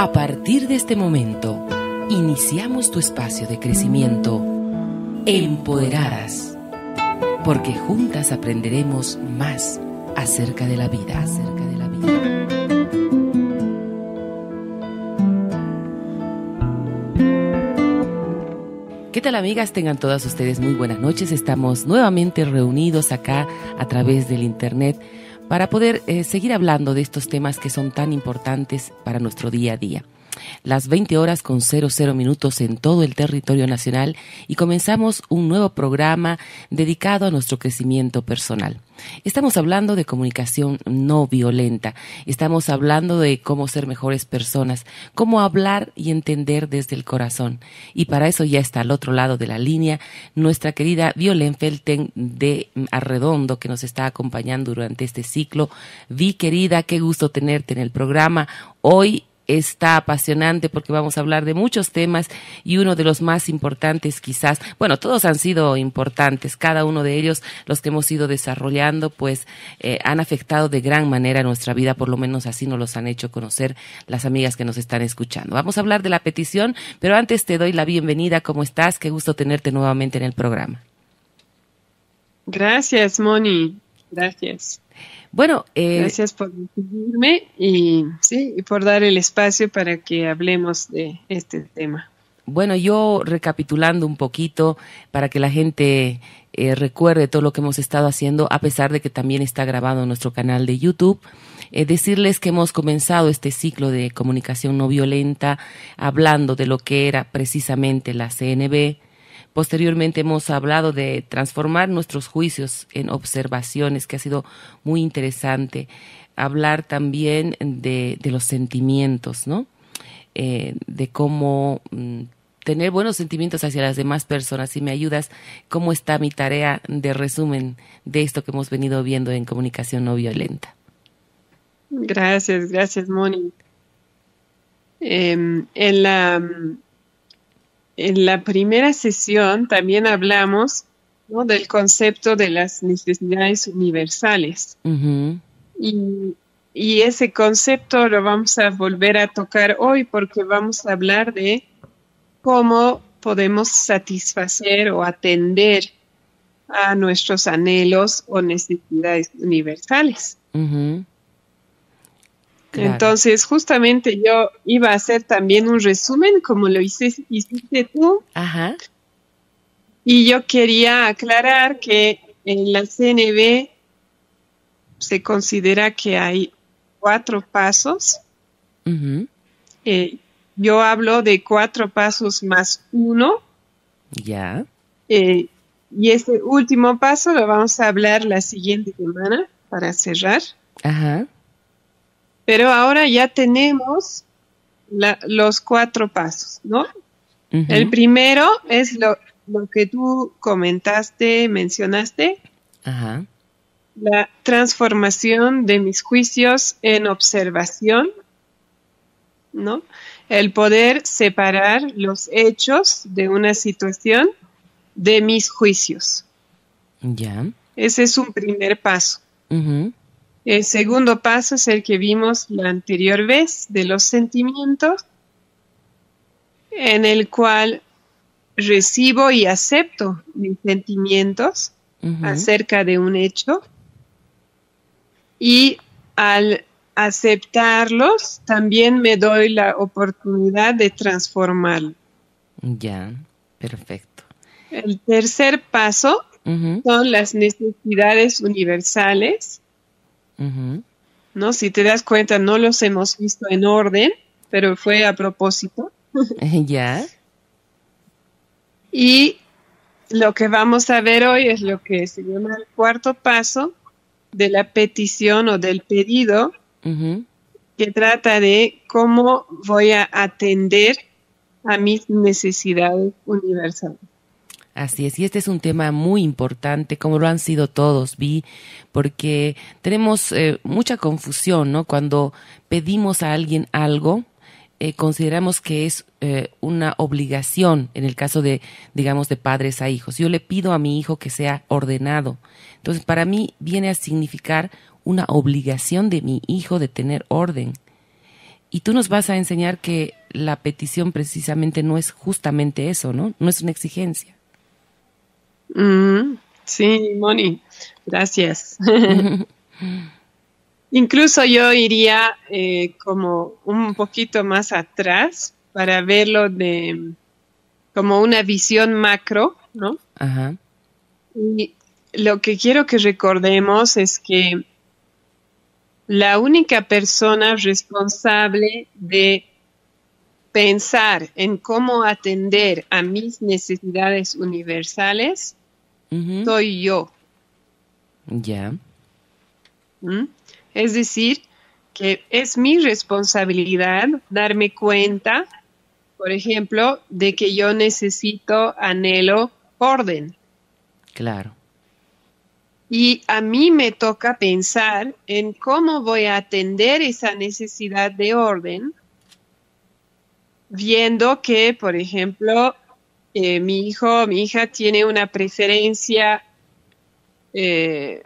A partir de este momento, iniciamos tu espacio de crecimiento Empoderadas, porque juntas aprenderemos más acerca de la vida, acerca de la vida. ¿Qué tal amigas? Tengan todas ustedes muy buenas noches. Estamos nuevamente reunidos acá a través del Internet para poder eh, seguir hablando de estos temas que son tan importantes para nuestro día a día las 20 horas con 00 minutos en todo el territorio nacional y comenzamos un nuevo programa dedicado a nuestro crecimiento personal. Estamos hablando de comunicación no violenta, estamos hablando de cómo ser mejores personas, cómo hablar y entender desde el corazón. Y para eso ya está al otro lado de la línea nuestra querida Violen Felten de Arredondo que nos está acompañando durante este ciclo. Vi querida, qué gusto tenerte en el programa. Hoy está apasionante porque vamos a hablar de muchos temas y uno de los más importantes quizás, bueno, todos han sido importantes, cada uno de ellos, los que hemos ido desarrollando, pues eh, han afectado de gran manera nuestra vida, por lo menos así nos los han hecho conocer las amigas que nos están escuchando. Vamos a hablar de la petición, pero antes te doy la bienvenida, ¿cómo estás? Qué gusto tenerte nuevamente en el programa. Gracias, Moni. Gracias. Bueno, eh, gracias por recibirme y sí, y por dar el espacio para que hablemos de este tema. Bueno, yo recapitulando un poquito para que la gente eh, recuerde todo lo que hemos estado haciendo, a pesar de que también está grabado en nuestro canal de YouTube. Eh, decirles que hemos comenzado este ciclo de comunicación no violenta hablando de lo que era precisamente la CNB, Posteriormente hemos hablado de transformar nuestros juicios en observaciones, que ha sido muy interesante. Hablar también de, los sentimientos, ¿no? Eh, de cómo mm, tener buenos sentimientos hacia las demás personas. Si me ayudas, ¿cómo está mi tarea de resumen de esto que hemos venido viendo en comunicación no violenta? Gracias, gracias, Moni. Em, en la en la primera sesión también hablamos del concepto de las necesidades universales. y, ese concepto lo vamos a volver a tocar hoy porque vamos a hablar de cómo podemos satisfacer o atender a nuestros anhelos o necesidades universales. Entonces, justamente yo iba a hacer también un resumen, como lo hiciste, tú. Ajá. Y yo quería aclarar que en la CNB se considera que hay cuatro pasos. Eh, yo hablo de cuatro pasos más uno. Ya. Eh, y este último paso lo vamos a hablar la siguiente semana para cerrar. Ajá. Pero ahora ya tenemos los cuatro pasos, ¿no? El primero es lo, que tú comentaste, mencionaste. La transformación de mis juicios en observación, ¿no? El poder separar los hechos de una situación de mis juicios. Ya. Ese es un primer paso. El segundo paso es el que vimos la anterior vez de los sentimientos, en el cual recibo y acepto mis sentimientos acerca de un hecho y al aceptarlos también me doy la oportunidad de transformarlo. Ya, perfecto. El tercer paso son las necesidades universales ¿No? Si te das cuenta, no los hemos visto en orden, pero fue a propósito. ya. Y lo que vamos a ver hoy es lo que se llama el cuarto paso de la petición o del pedido, que trata de cómo voy a atender a mis necesidades universales. Así es, y este es un tema muy importante, como lo han sido todos, vi, porque tenemos eh, mucha confusión, ¿no? Cuando pedimos a alguien algo, eh, consideramos que es eh, una obligación en el caso de, digamos, de padres a hijos. Yo le pido a mi hijo que sea ordenado. Entonces, para mí viene a significar una obligación de mi hijo de tener orden. Y tú nos vas a enseñar que la petición precisamente no es justamente eso, ¿no? No es una exigencia. Mm, sí, Moni, gracias. Incluso yo iría eh, como un poquito más atrás para verlo de como una visión macro, ¿no? Ajá. Y lo que quiero que recordemos es que la única persona responsable de pensar en cómo atender a mis necesidades universales soy yo. Ya. ¿Mm? Es decir, que es mi responsabilidad darme cuenta, por ejemplo, de que yo necesito, anhelo orden. Claro. Y a mí me toca pensar en cómo voy a atender esa necesidad de orden, viendo que, por ejemplo, eh, mi hijo, mi hija tiene una preferencia eh,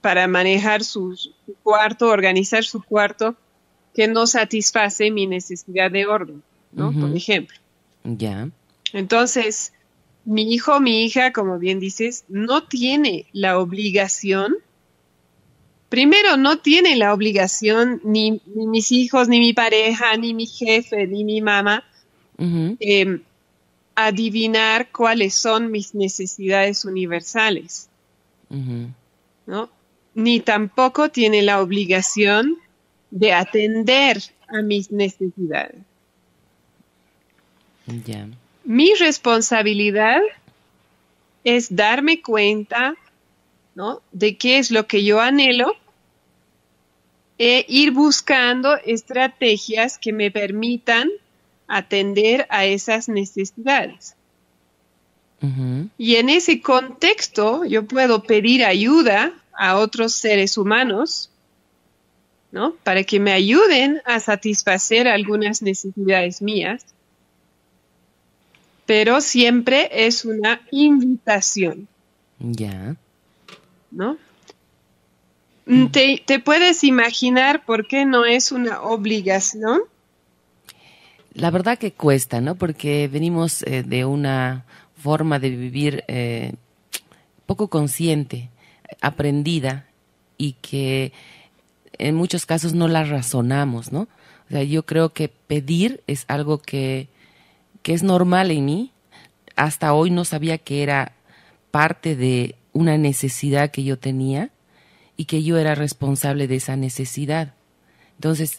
para manejar su, cuarto, organizar su cuarto, que no satisface mi necesidad de orden, ¿no? Por ejemplo. Ya. Entonces, mi hijo, mi hija, como bien dices, no tiene la obligación, primero no tiene la obligación ni, mis hijos, ni mi pareja, ni mi jefe, ni mi mamá, adivinar cuáles son mis necesidades universales. ¿no? Ni tampoco tiene la obligación de atender a mis necesidades. Mi responsabilidad es darme cuenta ¿no? de qué es lo que yo anhelo e ir buscando estrategias que me permitan atender a esas necesidades. Y en ese contexto yo puedo pedir ayuda a otros seres humanos, ¿no? Para que me ayuden a satisfacer algunas necesidades mías. Pero siempre es una invitación. Ya. ¿No? Mm, ¿Te, ¿Te, puedes imaginar por qué no es una obligación? La verdad que cuesta, ¿no? Porque venimos eh, de una forma de vivir eh, poco consciente, aprendida y que en muchos casos no la razonamos, ¿no? O sea, yo creo que pedir es algo que, que es normal en mí. Hasta hoy no sabía que era parte de una necesidad que yo tenía y que yo era responsable de esa necesidad. Entonces,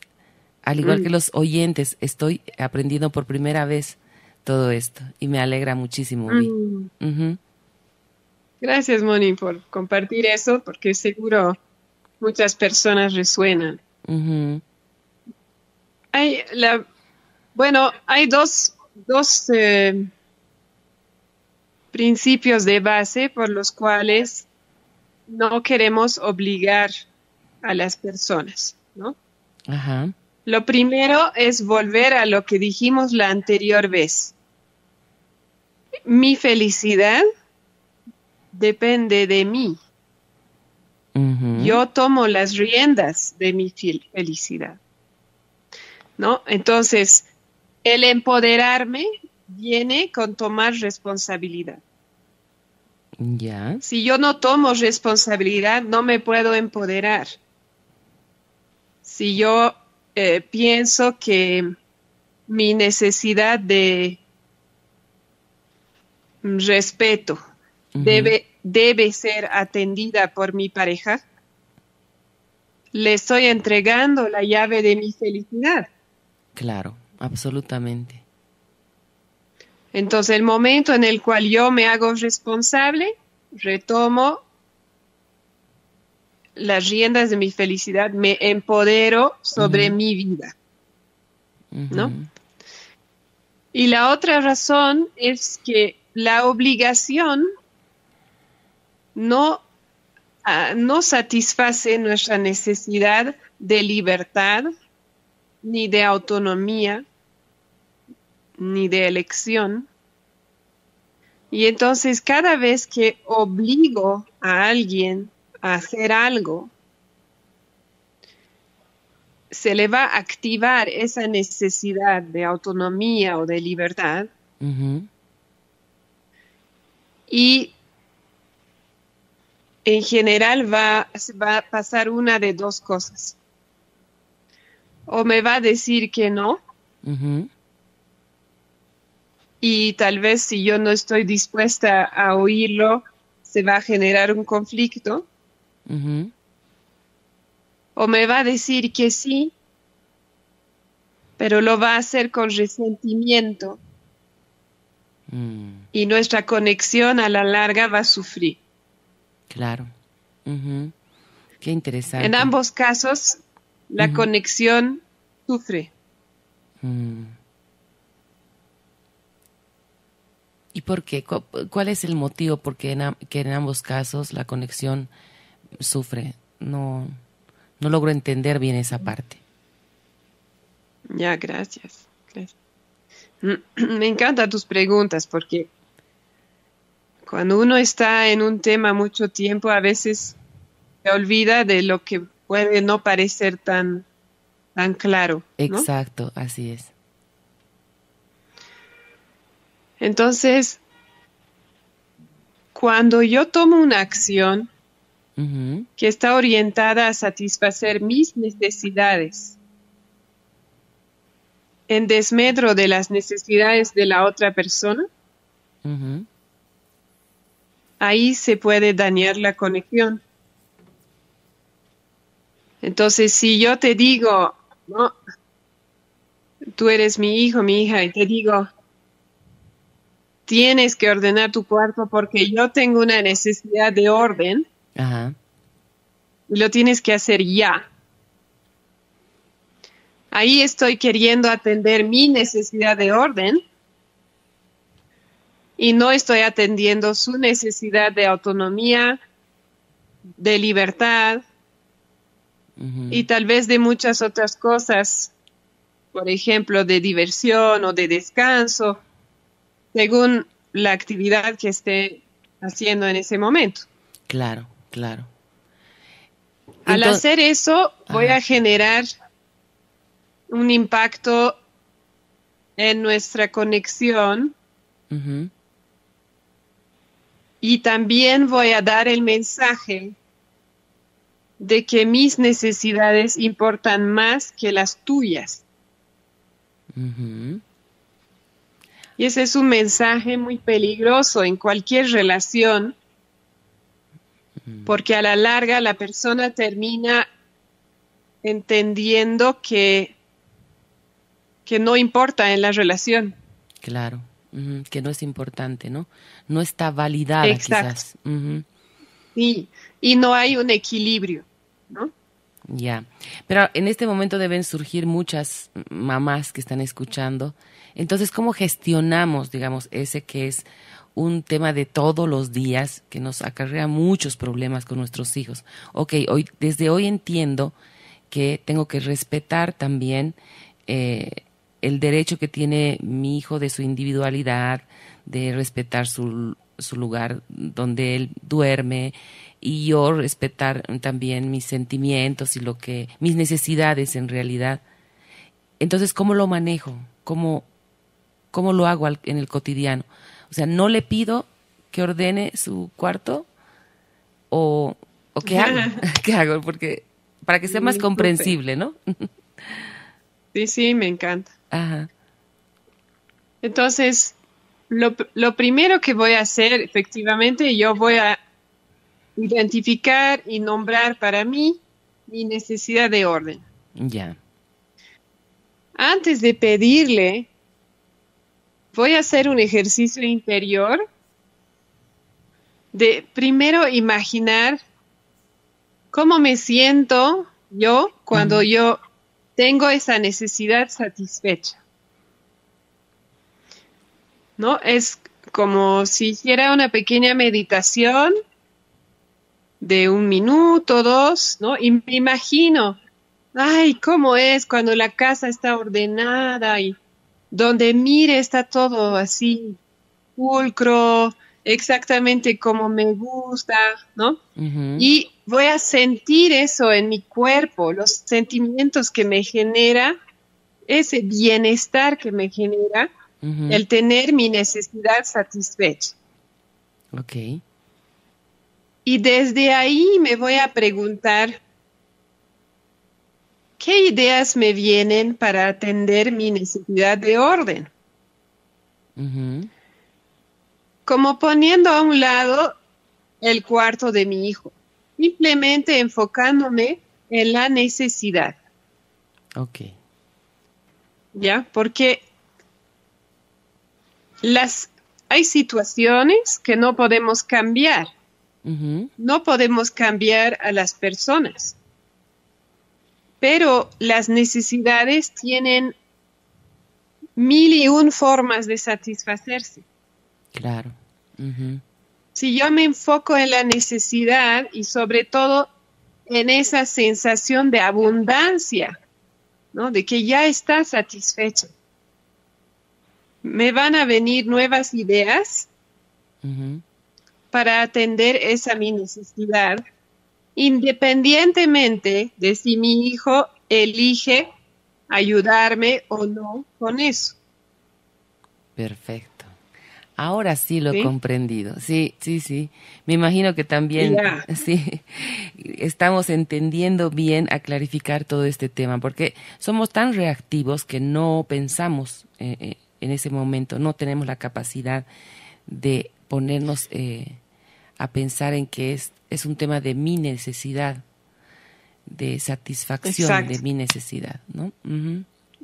al igual que mm. los oyentes, estoy aprendiendo por primera vez todo esto y me alegra muchísimo. Mm. Gracias, Moni, por compartir eso, porque seguro muchas personas resuenan. Hay la, bueno, hay dos, dos eh, principios de base por los cuales no queremos obligar a las personas, ¿no? Ajá. Lo primero es volver a lo que dijimos la anterior vez. Mi felicidad depende de mí. Yo tomo las riendas de mi felicidad. ¿No? Entonces, el empoderarme viene con tomar responsabilidad. Ya. Si yo no tomo responsabilidad, no me puedo empoderar. Si yo eh, pienso que mi necesidad de respeto debe, debe ser atendida por mi pareja, le estoy entregando la llave de mi felicidad. Claro, absolutamente. Entonces, el momento en el cual yo me hago responsable, retomo las riendas de mi felicidad, me empodero sobre mi vida. ¿No? Y la otra razón es que la obligación no, ah, no satisface nuestra necesidad de libertad, ni de autonomía, ni de elección. Y entonces cada vez que obligo a alguien hacer algo, se le va a activar esa necesidad de autonomía o de libertad. Y en general va, va, a pasar una de dos cosas. O me va a decir que no. Y tal vez si yo no estoy dispuesta a oírlo, se va a generar un conflicto. O me va a decir que sí, pero lo va a hacer con resentimiento. Mm. Y nuestra conexión a la larga va a sufrir. Claro. Qué interesante. En ambos casos, la conexión sufre. Mm. ¿Y por qué? ¿Cuál es el motivo por qué en, que en ambos casos la conexión sufre? No, no logro entender bien esa parte. Ya, gracias. gracias. Me encantan tus preguntas porque cuando uno está en un tema mucho tiempo, a veces se olvida de lo que puede no parecer tan, tan claro. Exacto, así es. Entonces, cuando yo tomo una acción que está orientada a satisfacer mis necesidades, en desmedro de las necesidades de la otra persona, ahí se puede dañar la conexión. Entonces, si yo te digo, no, tú eres mi hijo, mi hija, y te digo, tienes que ordenar tu cuarto porque yo tengo una necesidad de orden, y lo tienes que hacer ya. Ahí estoy queriendo atender mi necesidad de orden y no estoy atendiendo su necesidad de autonomía, de libertad y tal vez de muchas otras cosas, por ejemplo, de diversión o de descanso, según la actividad que esté haciendo en ese momento. Claro, claro. Al hacer eso, voy a generar un impacto en nuestra conexión y también voy a dar el mensaje de que mis necesidades importan más que las tuyas. Y ese es un mensaje muy peligroso en cualquier relación, porque a la larga la persona termina entendiendo que, que no importa en la relación. Claro que no es importante, ¿no? No está validada quizás. Sí, y no hay un equilibrio, ¿no? Ya, pero en este momento deben surgir muchas mamás que están escuchando. Entonces, ¿cómo gestionamos, digamos, ese que es un tema de todos los días que nos acarrea muchos problemas con nuestros hijos? Ok, hoy, desde hoy entiendo que tengo que respetar también eh, el derecho que tiene mi hijo de su individualidad, de respetar su, su lugar donde él duerme y yo respetar también mis sentimientos y lo que mis necesidades en realidad. Entonces, ¿cómo lo manejo? ¿Cómo, cómo lo hago en el cotidiano? O sea, no le pido que ordene su cuarto o, o qué hago, qué hago, porque para que sea más comprensible, ¿no? Sí, sí, me encanta. Ajá. Entonces, lo, lo primero que voy a hacer, efectivamente, yo voy a identificar y nombrar para mí mi necesidad de orden. Ya. Antes de pedirle, voy a hacer un ejercicio interior de primero imaginar cómo me siento yo cuando yo tengo esa necesidad satisfecha. ¿No? Es como si hiciera una pequeña meditación de un minuto, dos, ¿no? Y me imagino, ay, ¿cómo es cuando la casa está ordenada y donde mire está todo así pulcro exactamente como me gusta, ¿no? Y voy a sentir eso en mi cuerpo, los sentimientos que me genera, ese bienestar que me genera, el tener mi necesidad satisfecha. Ok. Y desde ahí me voy a preguntar, ¿qué ideas me vienen para atender mi necesidad de orden? Como poniendo a un lado el cuarto de mi hijo, simplemente enfocándome en la necesidad. Ok. ¿Ya? Porque las, hay situaciones que no podemos cambiar. No podemos cambiar a las personas. Pero las necesidades tienen mil y un formas de satisfacerse. Claro. Si yo me enfoco en la necesidad y sobre todo en esa sensación de abundancia, ¿no? De que ya está satisfecho. Me van a venir nuevas ideas para atender esa mi necesidad, independientemente de si mi hijo elige ayudarme o no con eso. Perfecto. Ahora sí lo he comprendido. Sí, sí, sí. Me imagino que también sí, estamos entendiendo bien a clarificar todo este tema, porque somos tan reactivos que no pensamos eh, eh, en ese momento, no tenemos la capacidad de ponernos eh, a pensar en que es, es un tema de mi necesidad, de satisfacción de mi necesidad, ¿no?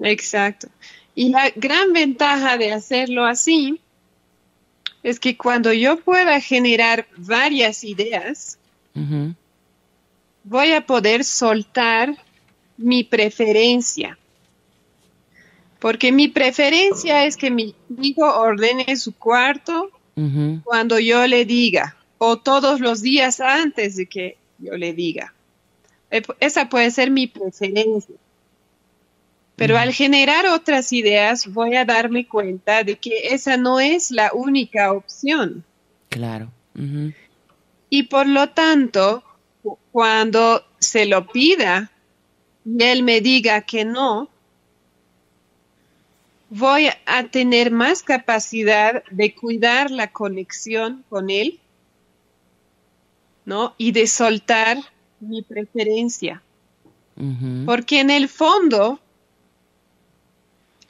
Exacto. Y la gran ventaja de hacerlo así es que cuando yo pueda generar varias ideas, voy a poder soltar mi preferencia. Porque mi preferencia es que mi hijo ordene su cuarto cuando yo le diga, o todos los días antes de que yo le diga. Eh, esa puede ser mi preferencia. Pero al generar otras ideas voy a darme cuenta de que esa no es la única opción. Claro. Y por lo tanto, cuando se lo pida y él me diga que no, voy a tener más capacidad de cuidar la conexión con él, ¿no? Y de soltar mi preferencia. Porque en el fondo,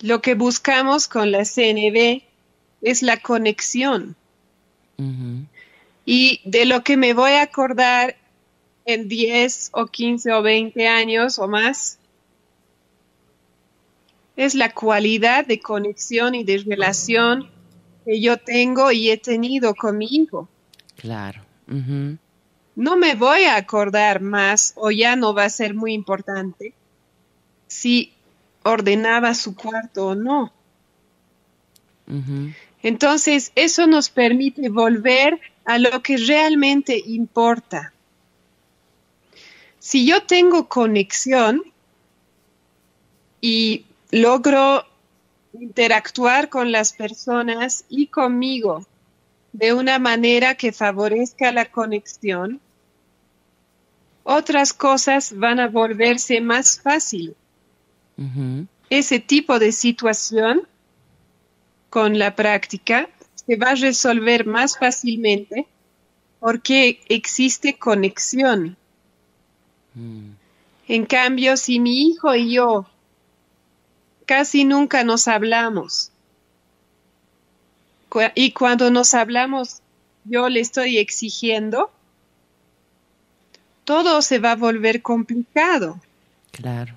lo que buscamos con la CNB es la conexión. Y de lo que me voy a acordar en 10 o 15 o 20 años o más, es la cualidad de conexión y de relación que yo tengo y he tenido conmigo. Claro. No me voy a acordar más o ya no va a ser muy importante si ordenaba su cuarto o no. Entonces, eso nos permite volver a lo que realmente importa. Si yo tengo conexión y logro interactuar con las personas y conmigo de una manera que favorezca la conexión, otras cosas van a volverse más fáciles. Ese tipo de situación con la práctica se va a resolver más fácilmente porque existe conexión. Mm. En cambio, si mi hijo y yo casi nunca nos hablamos, y cuando nos hablamos yo le estoy exigiendo, todo se va a volver complicado. Claro.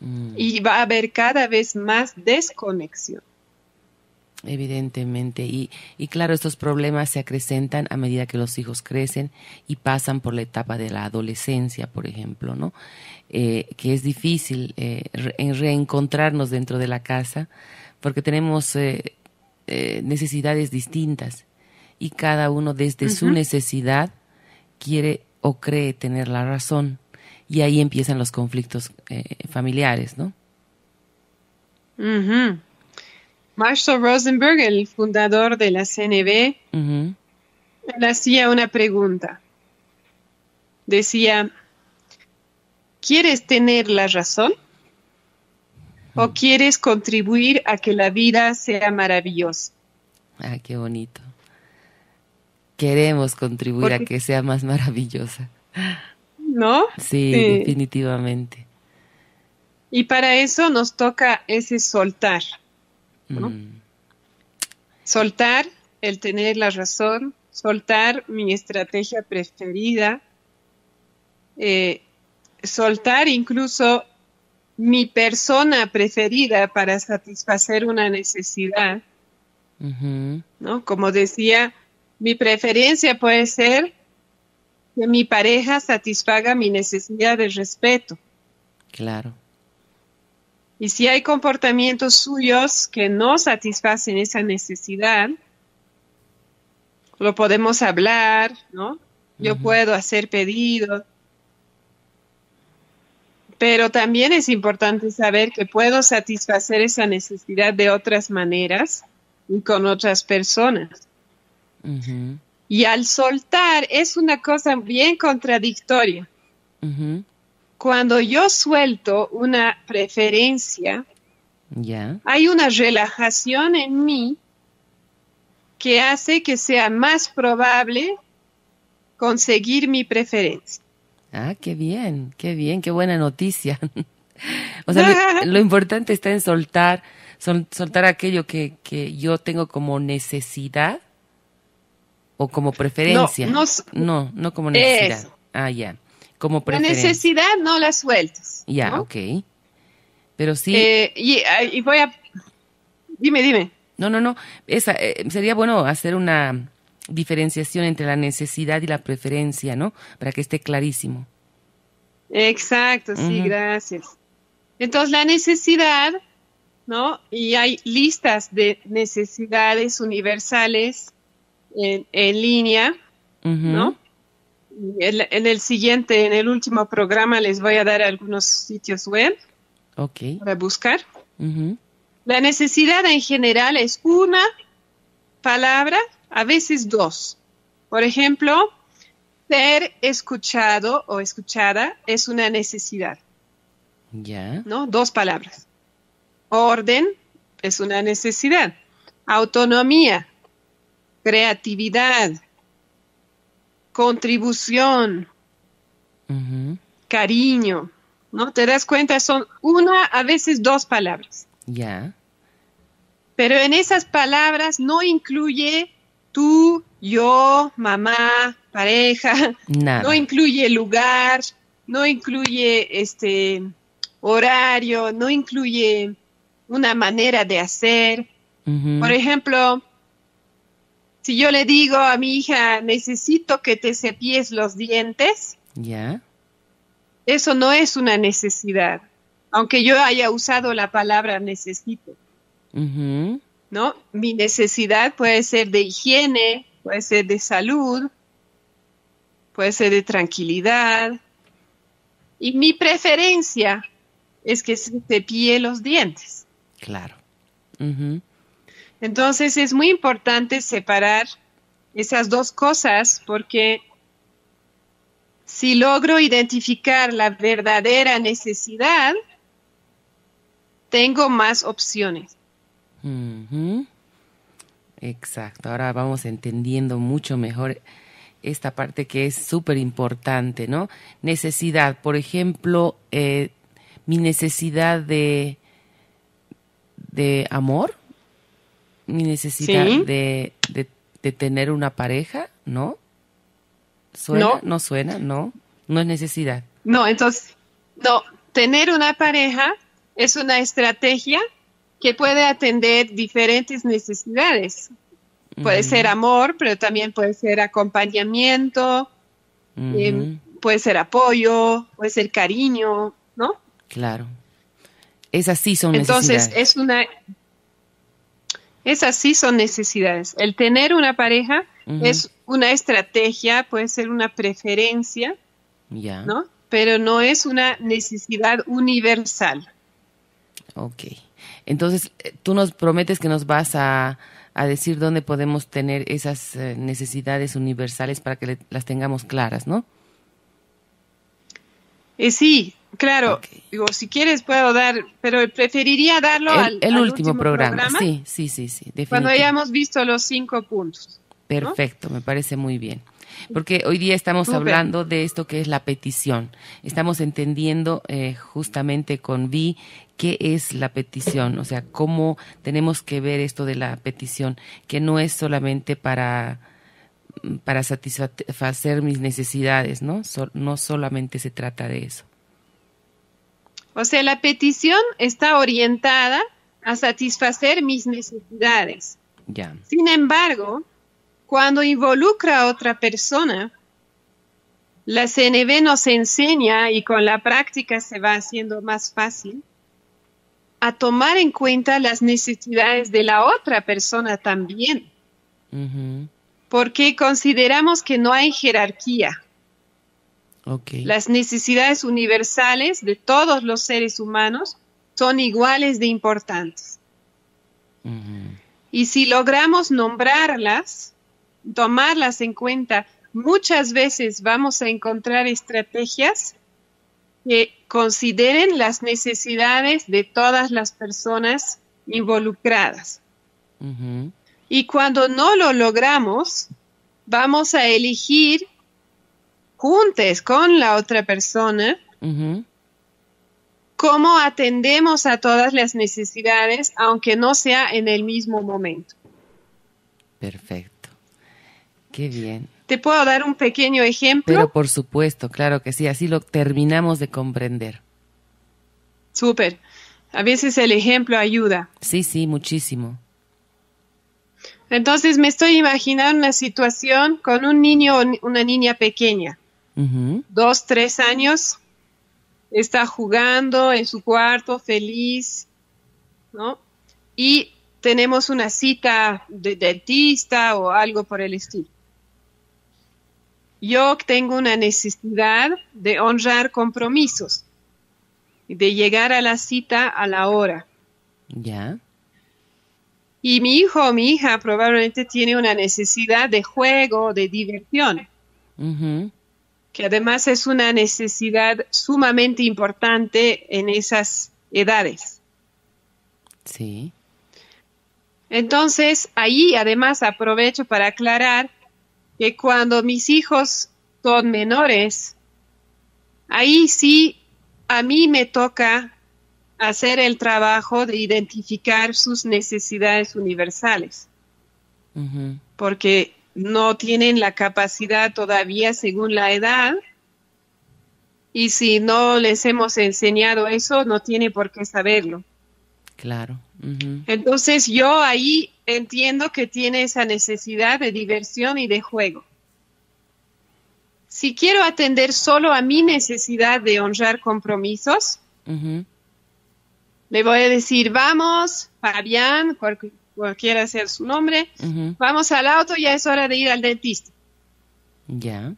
Mm. Y va a haber cada vez más desconexión. Evidentemente. Y, y, claro, estos problemas se acrecentan a medida que los hijos crecen y pasan por la etapa de la adolescencia, por ejemplo, ¿no? Eh, que es difícil eh, reencontrarnos dentro de la casa porque tenemos eh, necesidades distintas y cada uno desde su necesidad quiere o cree tener la razón y ahí empiezan los conflictos eh, familiares, ¿no? Marshall Rosenberg, el fundador de la CNB, él hacía una pregunta. Decía, ¿quieres tener la razón? ¿O quieres contribuir a que la vida sea maravillosa? Ah, qué bonito. Queremos contribuir a que sea más maravillosa. ¿No? Sí, definitivamente. Y para eso nos toca ese soltar. Mm. Soltar el tener la razón, soltar mi estrategia preferida, eh, soltar incluso mi persona preferida para satisfacer una necesidad. ¿no? Como decía, mi preferencia puede ser que mi pareja satisfaga mi necesidad de respeto. Claro. Y si hay comportamientos suyos que no satisfacen esa necesidad, lo podemos hablar, ¿no? Yo puedo hacer pedidos. Pero también es importante saber que puedo satisfacer esa necesidad de otras maneras y con otras personas. Y al soltar es una cosa bien contradictoria. Cuando yo suelto una preferencia, hay una relajación en mí que hace que sea más probable conseguir mi preferencia. Ah, qué bien, qué bien, qué buena noticia. o sea, lo, importante está en soltar, soltar aquello que, que, yo tengo como necesidad o como preferencia. No, no, no, como necesidad. Ah, ya. Como preferencia. La necesidad no la sueltas. Ya, ok. Pero sí. Eh, y, voy a. Dime, dime. No, no, no. Esa, eh, sería bueno hacer una diferenciación entre la necesidad y la preferencia, ¿no? Para que esté clarísimo. Exacto, sí, gracias. Entonces, la necesidad, ¿no? Y hay listas de necesidades universales en, línea, ¿no? En, el siguiente, en el último programa, les voy a dar algunos sitios web para buscar. La necesidad en general es una palabra, a veces dos. Por ejemplo, ser escuchado o escuchada es una necesidad. Ya. ¿No? Dos palabras. Orden es una necesidad. Autonomía, creatividad, contribución, cariño, ¿no? Te das cuenta, son una, a veces dos palabras. Ya. Pero en esas palabras no incluye tú, yo, mamá, pareja, no incluye lugar, no incluye este horario, no incluye una manera de hacer. Por ejemplo, si yo le digo a mi hija, necesito que te cepilles los dientes, ya. Eso no es una necesidad, aunque yo haya usado la palabra necesito. ¿No? Mi necesidad puede ser de higiene, puede ser de salud, puede ser de tranquilidad. Y mi preferencia es que se cepille los dientes. Claro. Entonces es muy importante separar esas dos cosas porque si logro identificar la verdadera necesidad, tengo más opciones. Exacto, ahora vamos entendiendo mucho mejor esta parte que es súper importante, ¿no? Necesidad, por ejemplo, eh, mi necesidad de, de amor, mi necesidad de, de, tener una pareja, ¿no? ¿Suena? No. ¿No suena? No. No es necesidad. No, entonces, no, tener una pareja es una estrategia que puede atender diferentes necesidades. Puede ser amor, pero también puede ser acompañamiento, em, puede ser apoyo, puede ser cariño, ¿no? Claro. Esas sí son necesidades. Entonces, es una, esas sí son necesidades. El tener una pareja es una estrategia, puede ser una preferencia, ¿no? Pero no es una necesidad universal. Ok. Entonces, eh, tú nos prometes que nos vas a, decir dónde podemos tener esas eh, necesidades universales para que las tengamos claras, ¿no? Eh, sí, claro. Digo, si quieres puedo dar, pero preferiría darlo al, el último, programa. Sí, sí, sí, sí. Cuando hayamos visto los cinco puntos. Perfecto, me parece muy bien. Porque hoy día estamos hablando de esto que es la petición. Estamos entendiendo eh, justamente con Vi qué es la petición, o sea, cómo tenemos que ver esto de la petición, que no es solamente para para satisfacer mis necesidades, ¿no? no solamente se trata de eso. O sea, la petición está orientada a satisfacer mis necesidades. Ya. Sin embargo, cuando involucra a otra persona, la CNV nos enseña, y con la práctica se va haciendo más fácil, a tomar en cuenta las necesidades de la otra persona también. Porque consideramos que no hay jerarquía. Las necesidades universales de todos los seres humanos son iguales de importantes. Y si logramos nombrarlas, tomarlas en cuenta, muchas veces vamos a encontrar estrategias que consideren las necesidades de todas las personas involucradas. Y cuando no lo logramos, vamos a elegir juntos con la otra persona cómo atendemos a todas las necesidades, aunque no sea en el mismo momento. Perfecto. Qué bien. ¿Te puedo dar un pequeño ejemplo? Pero por supuesto, claro que sí, así lo terminamos de comprender. Súper. A veces el ejemplo ayuda. Sí, sí, muchísimo. Entonces me estoy imaginando una situación con un niño o una niña pequeña, dos, tres años, está jugando en su cuarto feliz, ¿no? Y tenemos una cita de dentista o algo por el estilo yo tengo una necesidad de honrar compromisos, de llegar a la cita a la hora. Ya. Y mi hijo o mi hija probablemente tiene una necesidad de juego, de diversión, que además es una necesidad sumamente importante en esas edades. Sí. Entonces, ahí además aprovecho para aclarar que cuando mis hijos son menores, ahí sí a mí me toca hacer el trabajo de identificar sus necesidades universales, porque no tienen la capacidad todavía según la edad, y si no les hemos enseñado eso, no tiene por qué saberlo. Claro. Entonces yo ahí entiendo que tiene esa necesidad de diversión y de juego. Si quiero atender solo a mi necesidad de honrar compromisos, le voy a decir, vamos, Fabián, cualquiera sea su nombre, vamos al auto, ya es hora de ir al dentista. Ya.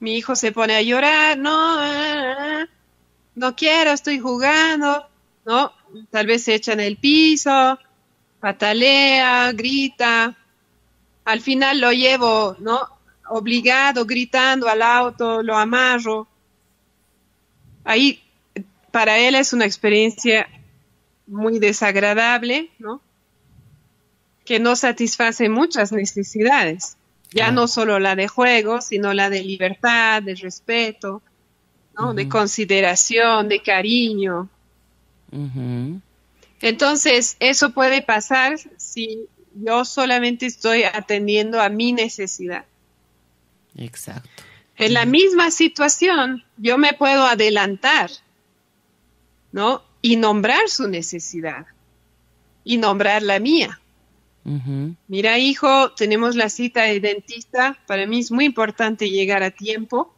Mi hijo se pone a llorar, no, no quiero, estoy jugando, ¿no? Tal vez se echa en el piso, patalea, grita. Al final lo llevo, ¿no? Obligado, gritando al auto, lo amarro. Ahí, para él es una experiencia muy desagradable, ¿no? Que no satisface muchas necesidades. Ya no solo la de juego, sino la de libertad, de respeto, ¿no? De consideración, de cariño. Entonces, eso puede pasar si yo solamente estoy atendiendo a mi necesidad. Exacto. En la misma situación, yo me puedo adelantar, ¿no? Y nombrar su necesidad y nombrar la mía. Mira, hijo, tenemos la cita de dentista. Para mí es muy importante llegar a tiempo.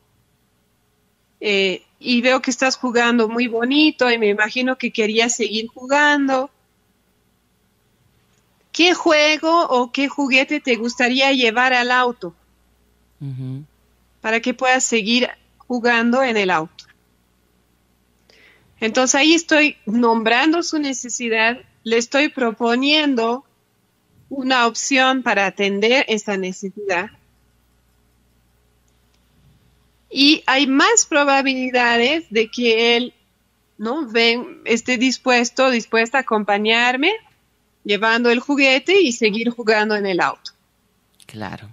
Eh, y veo que estás jugando muy bonito y me imagino que querías seguir jugando. ¿Qué juego o qué juguete te gustaría llevar al auto? Para que puedas seguir jugando en el auto. Entonces ahí estoy nombrando su necesidad, le estoy proponiendo una opción para atender esa necesidad. Y hay más probabilidades de que él ¿no? Ven, esté dispuesto, dispuesta a acompañarme llevando el juguete y seguir jugando en el auto. Claro.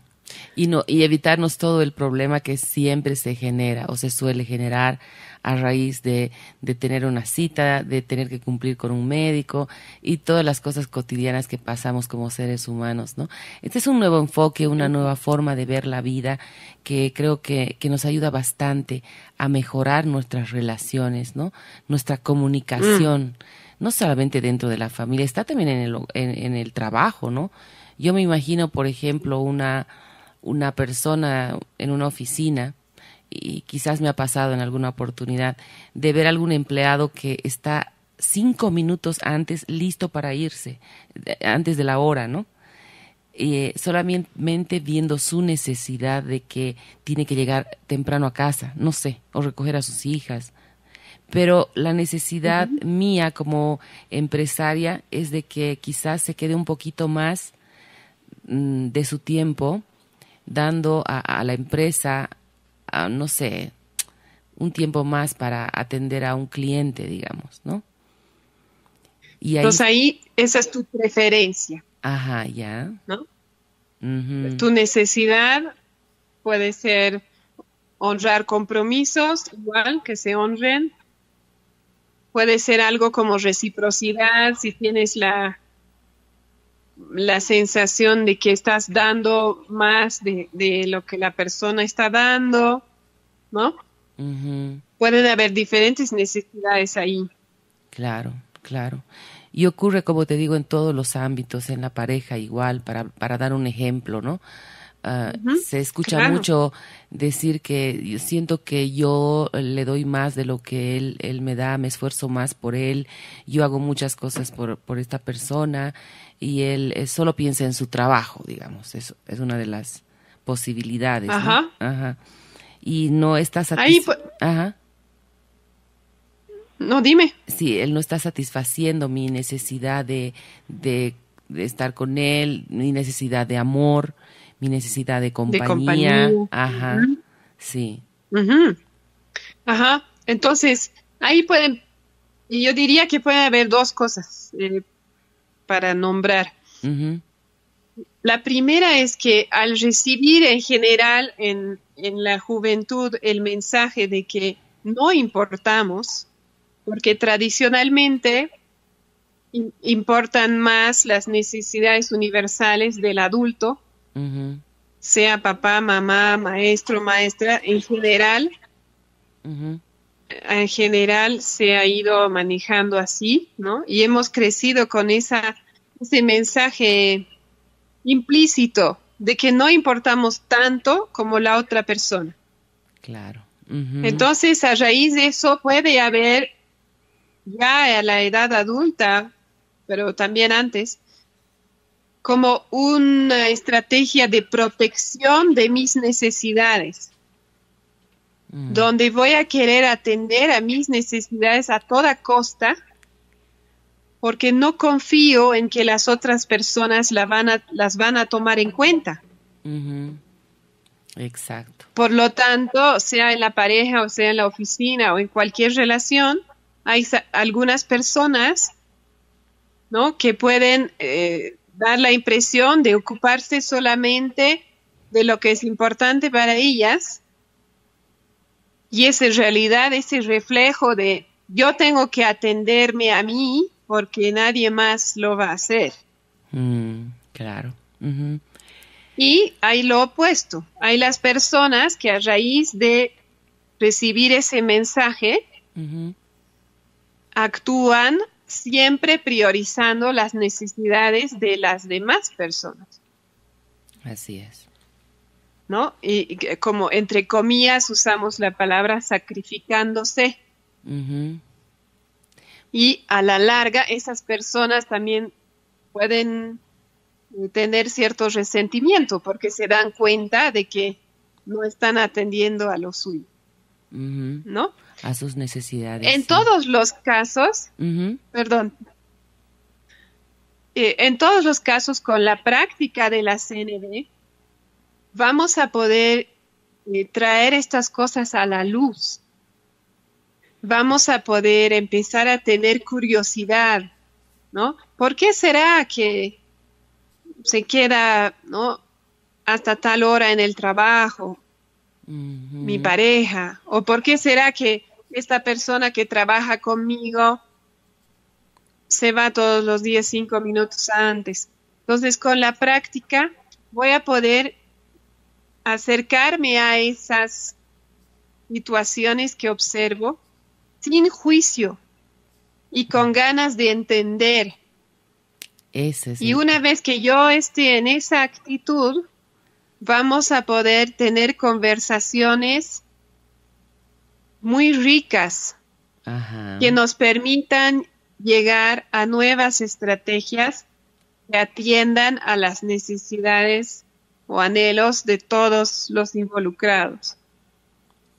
Y, no, y evitarnos todo el problema que siempre se genera o se suele generar a raíz de, de, tener una cita, de tener que cumplir con un médico y todas las cosas cotidianas que pasamos como seres humanos, ¿no? Este es un nuevo enfoque, una nueva forma de ver la vida que creo que, que nos ayuda bastante a mejorar nuestras relaciones, ¿no? Nuestra comunicación, no solamente dentro de la familia, está también en el, en el trabajo, ¿no? Yo me imagino, por ejemplo, una, una persona en una oficina y quizás me ha pasado en alguna oportunidad, de ver algún empleado que está cinco minutos antes listo para irse, antes de la hora, ¿no? Eh, solamente viendo su necesidad de que tiene que llegar temprano a casa, no sé, o recoger a sus hijas. Pero la necesidad mía como empresaria es de que quizás se quede un poquito más mm, de su tiempo dando a la empresa no sé, un tiempo más para atender a un cliente, digamos, ¿no? Y ahí, Entonces ahí esa es tu preferencia. Ajá, ya. ¿No? Tu necesidad puede ser honrar compromisos, igual que se honren. Puede ser algo como reciprocidad, si tienes la, la sensación de que estás dando más de, lo que la persona está dando, ¿no? Pueden haber diferentes necesidades ahí. Claro, claro. Y ocurre, como te digo, en todos los ámbitos, en la pareja igual, para, para dar un ejemplo, ¿no? Ah, se escucha mucho decir que yo siento que yo le doy más de lo que él, él me da, me esfuerzo más por él, yo hago muchas cosas por, por esta persona y él eh, solo piensa en su trabajo, digamos, eso es una de las posibilidades. Ajá. Ajá. Y no está satisfecho. Ajá. No, dime. Sí, él no está satisfaciendo mi necesidad de, de, estar con él, mi necesidad de amor, mi necesidad de compañía. Ajá. Sí. Ajá. Entonces, ahí pueden, y yo diría que puede haber dos cosas. Eh, para nombrar. La primera es que al recibir en general en, la juventud el mensaje de que no importamos, porque tradicionalmente importan más las necesidades universales del adulto, sea papá, mamá, maestro, maestra, en general, en general se ha ido manejando así, ¿no? Y hemos crecido con esa, ese mensaje implícito de que no importamos tanto como la otra persona. Claro. Entonces, a raíz de eso puede haber ya a la edad adulta, pero también antes, como una estrategia de protección de mis necesidades. Mm. donde voy a querer atender a mis necesidades a toda costa, porque no confío en que las otras personas la van a, las van a tomar en cuenta. Exacto. Por lo tanto, sea en la pareja o sea en la oficina o en cualquier relación, hay algunas personas ¿no? que pueden eh, dar la impresión de ocuparse solamente de lo que es importante para ellas y es en realidad ese reflejo de yo tengo que atenderme a mí porque nadie más lo va a hacer. Mm, claro. Y hay lo opuesto. Hay las personas que a raíz de recibir ese mensaje actúan siempre priorizando las necesidades de las demás personas. Así es. ¿No? Y, como entre comillas usamos la palabra sacrificándose. Y a la larga esas personas también pueden tener cierto resentimiento porque se dan cuenta de que no están atendiendo a lo suyo. ¿No? A sus necesidades. En todos los casos, perdón, eh, en todos los casos con la práctica de la CND, vamos a poder eh, traer estas cosas a la luz. Vamos a poder empezar a tener curiosidad, ¿no? ¿Por qué será que se queda, ¿no? Hasta tal hora en el trabajo, mi pareja, o por qué será que esta persona que trabaja conmigo se va todos los días cinco minutos antes. Entonces, con la práctica voy a poder acercarme a esas situaciones que observo sin juicio y con ganas de entender. y una vez que yo esté en esa actitud, vamos a poder tener conversaciones muy ricas que nos permitan llegar a nuevas estrategias que atiendan a las necesidades o anhelos de todos los involucrados.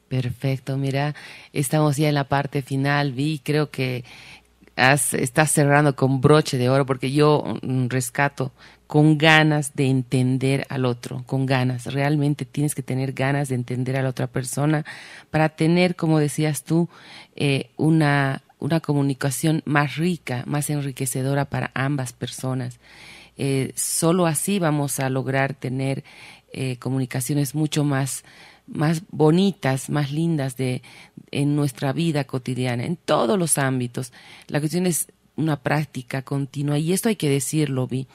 Perfecto, mira, estamos ya en la parte final, vi, creo que has, estás cerrando con broche de oro porque yo mm, rescato con ganas de entender al otro, con ganas. Realmente tienes que tener ganas de entender a la otra persona para tener, como decías tú, eh, una, una comunicación más rica, más enriquecedora para ambas personas. Eh, solo así vamos a lograr tener eh, comunicaciones mucho más, más bonitas, más lindas de, en nuestra vida cotidiana, en todos los ámbitos. La cuestión es una práctica continua y esto hay que decirlo, Vi.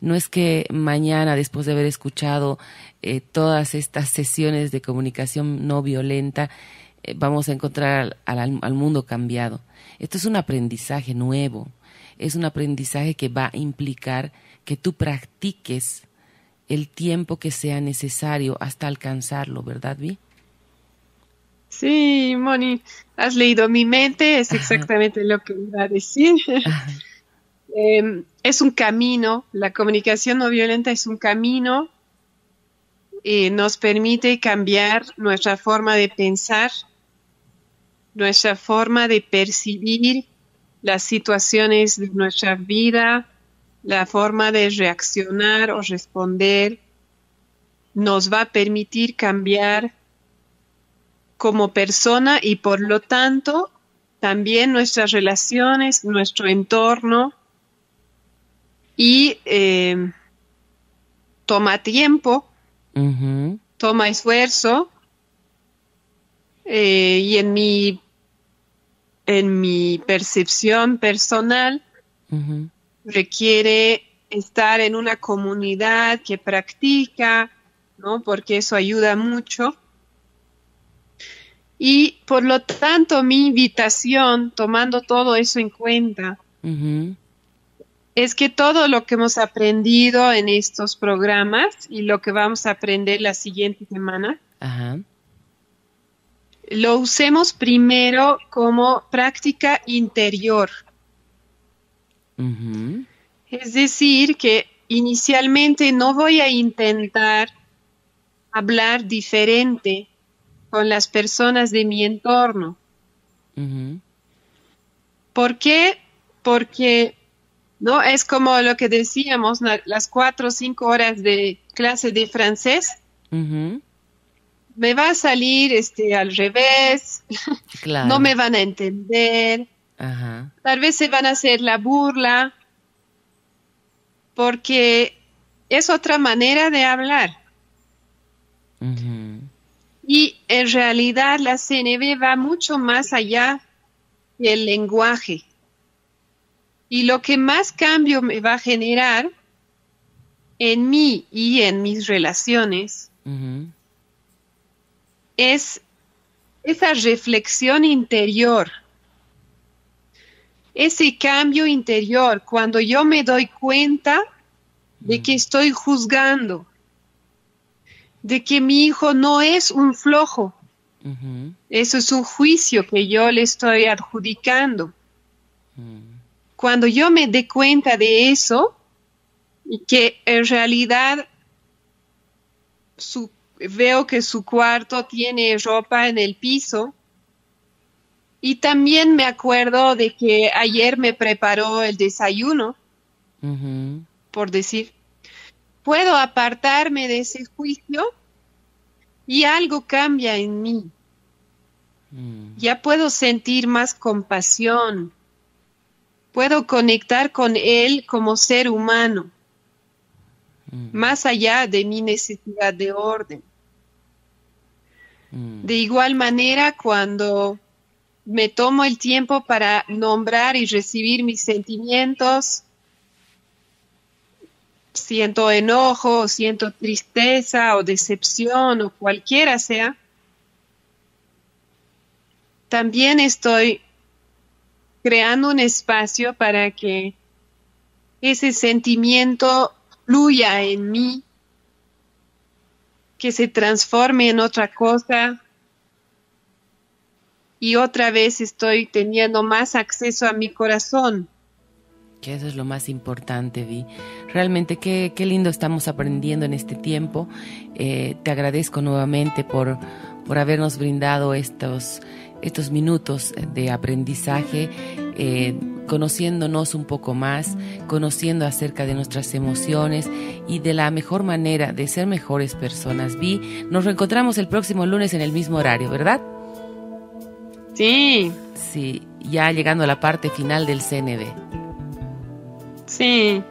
No es que mañana, después de haber escuchado eh, todas estas sesiones de comunicación no violenta, vamos a encontrar al mundo cambiado. Esto es un aprendizaje nuevo, es un aprendizaje que va a implicar que tú practiques el tiempo que sea necesario hasta alcanzarlo, ¿verdad, Vi? Sí, Moni, has leído mi mente, es exactamente lo que iba a decir. Em, es un camino, la comunicación no violenta es un camino y nos permite cambiar nuestra forma de pensar, nuestra forma de percibir las situaciones de nuestra vida, la forma de reaccionar o responder nos va a permitir cambiar como persona y por lo tanto también nuestras relaciones, nuestro entorno y eh, toma tiempo, toma esfuerzo eh, y en mi, en mi percepción personal requiere estar en una comunidad que practica, ¿no? Porque eso ayuda mucho. Y por lo tanto, mi invitación, tomando todo eso en cuenta, es que todo lo que hemos aprendido en estos programas y lo que vamos a aprender la siguiente semana, lo usemos primero como práctica interior. Es decir, que inicialmente no voy a intentar hablar diferente con las personas de mi entorno. ¿Por qué? Porque no es como lo que decíamos, las cuatro o cinco horas de clase de francés. Me va a salir este al revés, no me van a entender, Tal vez se van a hacer la burla porque es otra manera de hablar. Y en realidad la CNV va mucho más allá del lenguaje. Y lo que más cambio me va a generar en mí y en mis relaciones es esa reflexión interior ese cambio interior, cuando yo me doy cuenta de que estoy juzgando, de que mi hijo no es un flojo. Eso es un juicio que yo le estoy adjudicando. Cuando yo me dé cuenta de eso y que en realidad veo que su cuarto tiene ropa en el piso, Y también me acuerdo de que ayer me preparó el desayuno, por decir, puedo apartarme de ese juicio y algo cambia en mí. Mm. Ya puedo sentir más compasión, puedo conectar con él como ser humano, mm. más allá de mi necesidad de orden. Mm. De igual manera, cuando me tomo el tiempo para nombrar y recibir mis sentimientos, siento enojo, siento tristeza o decepción o cualquiera sea, también estoy creando un espacio para que ese sentimiento fluya en mí, que se transforme en otra cosa, y otra vez estoy teniendo más acceso a mi corazón. Que eso es lo más importante, Vi. Realmente qué, qué lindo estamos aprendiendo en este tiempo. Eh, te agradezco nuevamente por, por habernos brindado estos, estos minutos de aprendizaje, eh, conociéndonos un poco más, conociendo acerca de nuestras emociones y de la mejor manera de ser mejores personas. Vi, nos reencontramos el próximo lunes en el mismo horario, ¿verdad? Sí. Sí, ya llegando a la parte final del CNB. Sí,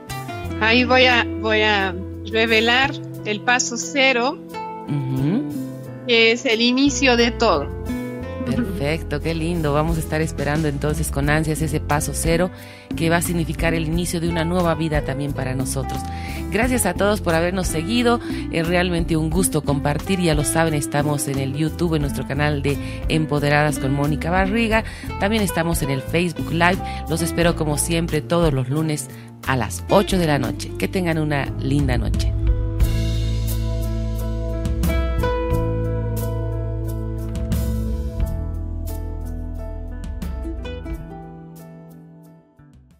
ahí voy a, voy a revelar el paso cero, que es el inicio de todo. Perfecto, qué lindo. Vamos a estar esperando entonces con ansias ese paso cero que va a significar el inicio de una nueva vida también para nosotros. Gracias a todos por habernos seguido. Es realmente un gusto compartir. Ya lo saben, estamos en el YouTube, en nuestro canal de Empoderadas con Mónica Barriga. También estamos en el Facebook Live. Los espero como siempre todos los lunes a las 8 de la noche. Que tengan una linda noche.